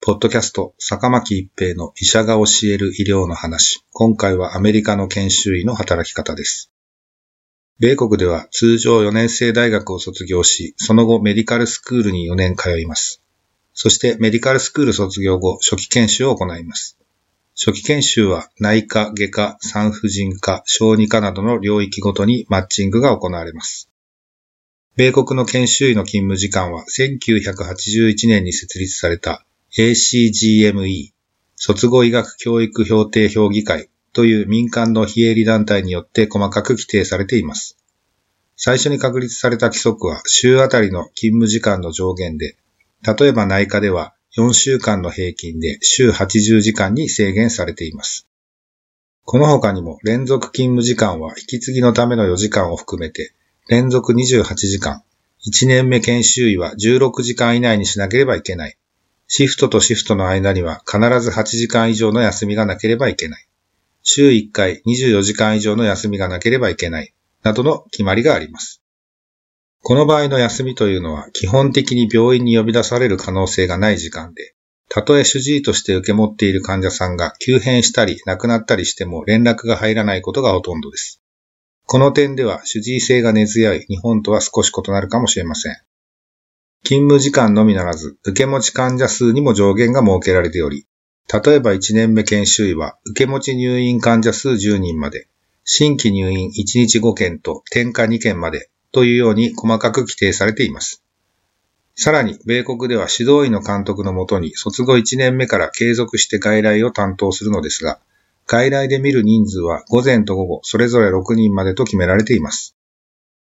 ポッドキャスト、坂巻一平の医者が教える医療の話。今回はアメリカの研修医の働き方です。米国では通常4年生大学を卒業し、その後メディカルスクールに4年通います。そしてメディカルスクール卒業後、初期研修を行います。初期研修は内科、外科、産婦人科、小児科などの領域ごとにマッチングが行われます。米国の研修医の勤務時間は1981年に設立された ACGME 卒後医学教育評定評議会という民間の非営利団体によって細かく規定されています。最初に確立された規則は週あたりの勤務時間の上限で、例えば内科では4週間の平均で週80時間に制限されています。この他にも連続勤務時間は引き継ぎのための4時間を含めて連続28時間。1年目研修医は16時間以内にしなければいけない。シフトとシフトの間には必ず8時間以上の休みがなければいけない。週1回24時間以上の休みがなければいけない。などの決まりがあります。この場合の休みというのは基本的に病院に呼び出される可能性がない時間で、たとえ主治医として受け持っている患者さんが急変したり亡くなったりしても連絡が入らないことがほとんどです。この点では主治医性が根強い日本とは少し異なるかもしれません。勤務時間のみならず、受け持ち患者数にも上限が設けられており、例えば1年目研修医は受け持ち入院患者数10人まで、新規入院1日5件と転科2件までというように細かく規定されています。さらに、米国では指導医の監督のもとに卒後1年目から継続して外来を担当するのですが、外来で見る人数は午前と午後それぞれ6人までと決められています。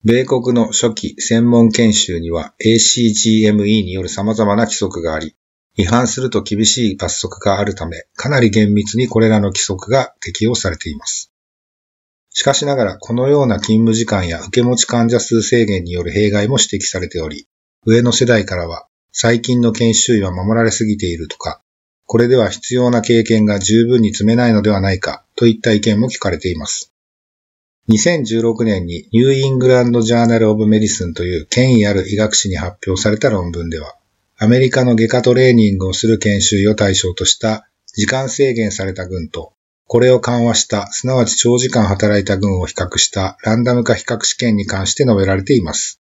米国の初期専門研修には ACGME による様々な規則があり、違反すると厳しい罰則があるため、かなり厳密にこれらの規則が適用されています。しかしながら、このような勤務時間や受け持ち患者数制限による弊害も指摘されており、上の世代からは、最近の研修医は守られすぎているとか、これでは必要な経験が十分に積めないのではないかといった意見も聞かれています。2016年にニューイングランド・ジャーナル・オブ・メディスンという権威ある医学誌に発表された論文では、アメリカの外科トレーニングをする研修医を対象とした時間制限された群と、これを緩和した、すなわち長時間働いた群を比較したランダム化比較試験に関して述べられています。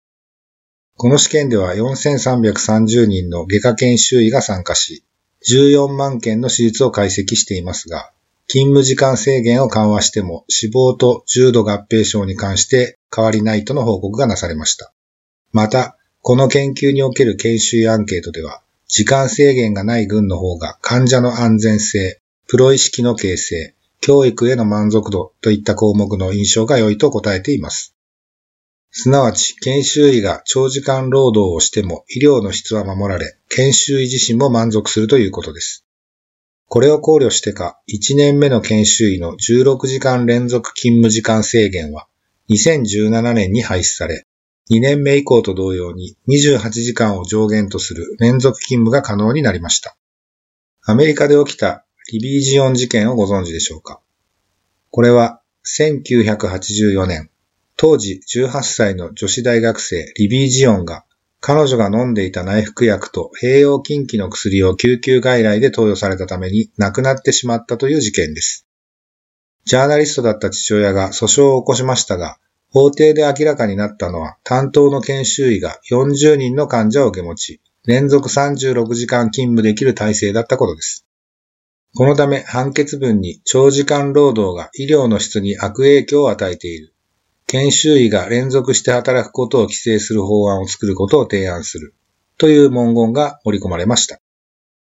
この試験では4330人の外科研修医が参加し、14万件の手術を解析していますが、勤務時間制限を緩和しても死亡と重度合併症に関して変わりないとの報告がなされました。また、この研究における研修医アンケートでは、時間制限がない群の方が患者の安全性、プロ意識の形成、教育への満足度といった項目の印象が良いと答えています。すなわち、研修医が長時間労働をしても医療の質は守られ、研修医自身も満足するということです。これを考慮してか、1年目の研修医の16時間連続勤務時間制限は、2017年に廃止され、2年目以降と同様に28時間を上限とする連続勤務が可能になりました。アメリカで起きたリビージオン事件をご存知でしょうか？これは1984年、当時18歳の女子大学生リビージオンが彼女が飲んでいた内服薬と併用禁忌の薬を救急外来で投与されたために亡くなってしまったという事件です。ジャーナリストだった父親が訴訟を起こしましたが、法廷で明らかになったのは担当の研修医が40人の患者を受け持ち、連続36時間勤務できる体制だったことです。このため判決文に長時間労働が医療の質に悪影響を与えている。研修医が連続して働くことを規制する法案を作ることを提案する。という文言が盛り込まれました。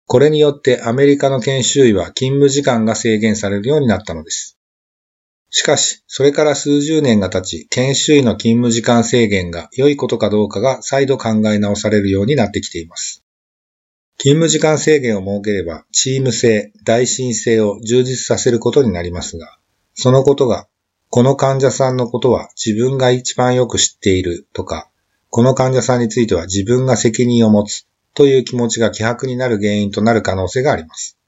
これによってアメリカの研修医は勤務時間が制限されるようになったのです。しかし、それから数十年が経ち、研修医の勤務時間制限が良いことかどうかが再度考え直されるようになってきています。勤務時間制限を設ければ、チーム性、大心性を充実させることになりますが、そのことが、この患者さんのことは自分が一番よく知っているとか、この患者さんについては自分が責任を持つという気持ちが希薄になる原因となる可能性があります。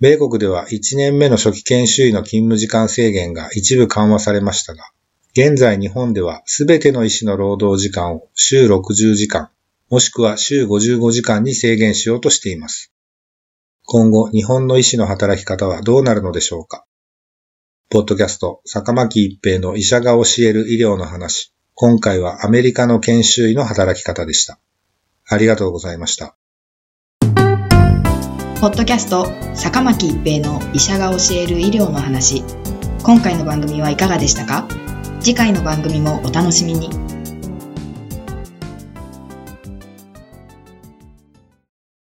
米国では1年目の初期研修医の勤務時間制限が一部緩和されましたが、現在日本ではすべての医師の労働時間を週60時間、もしくは週55時間に制限しようとしています。今後、日本の医師の働き方はどうなるのでしょうか？ポッドキャスト、坂巻一平の医者が教える医療の話。今回はアメリカの研修医の働き方でした。ありがとうございました。ポッドキャスト、坂巻一平の医者が教える医療の話。今回の番組はいかがでしたか？次回の番組もお楽しみに。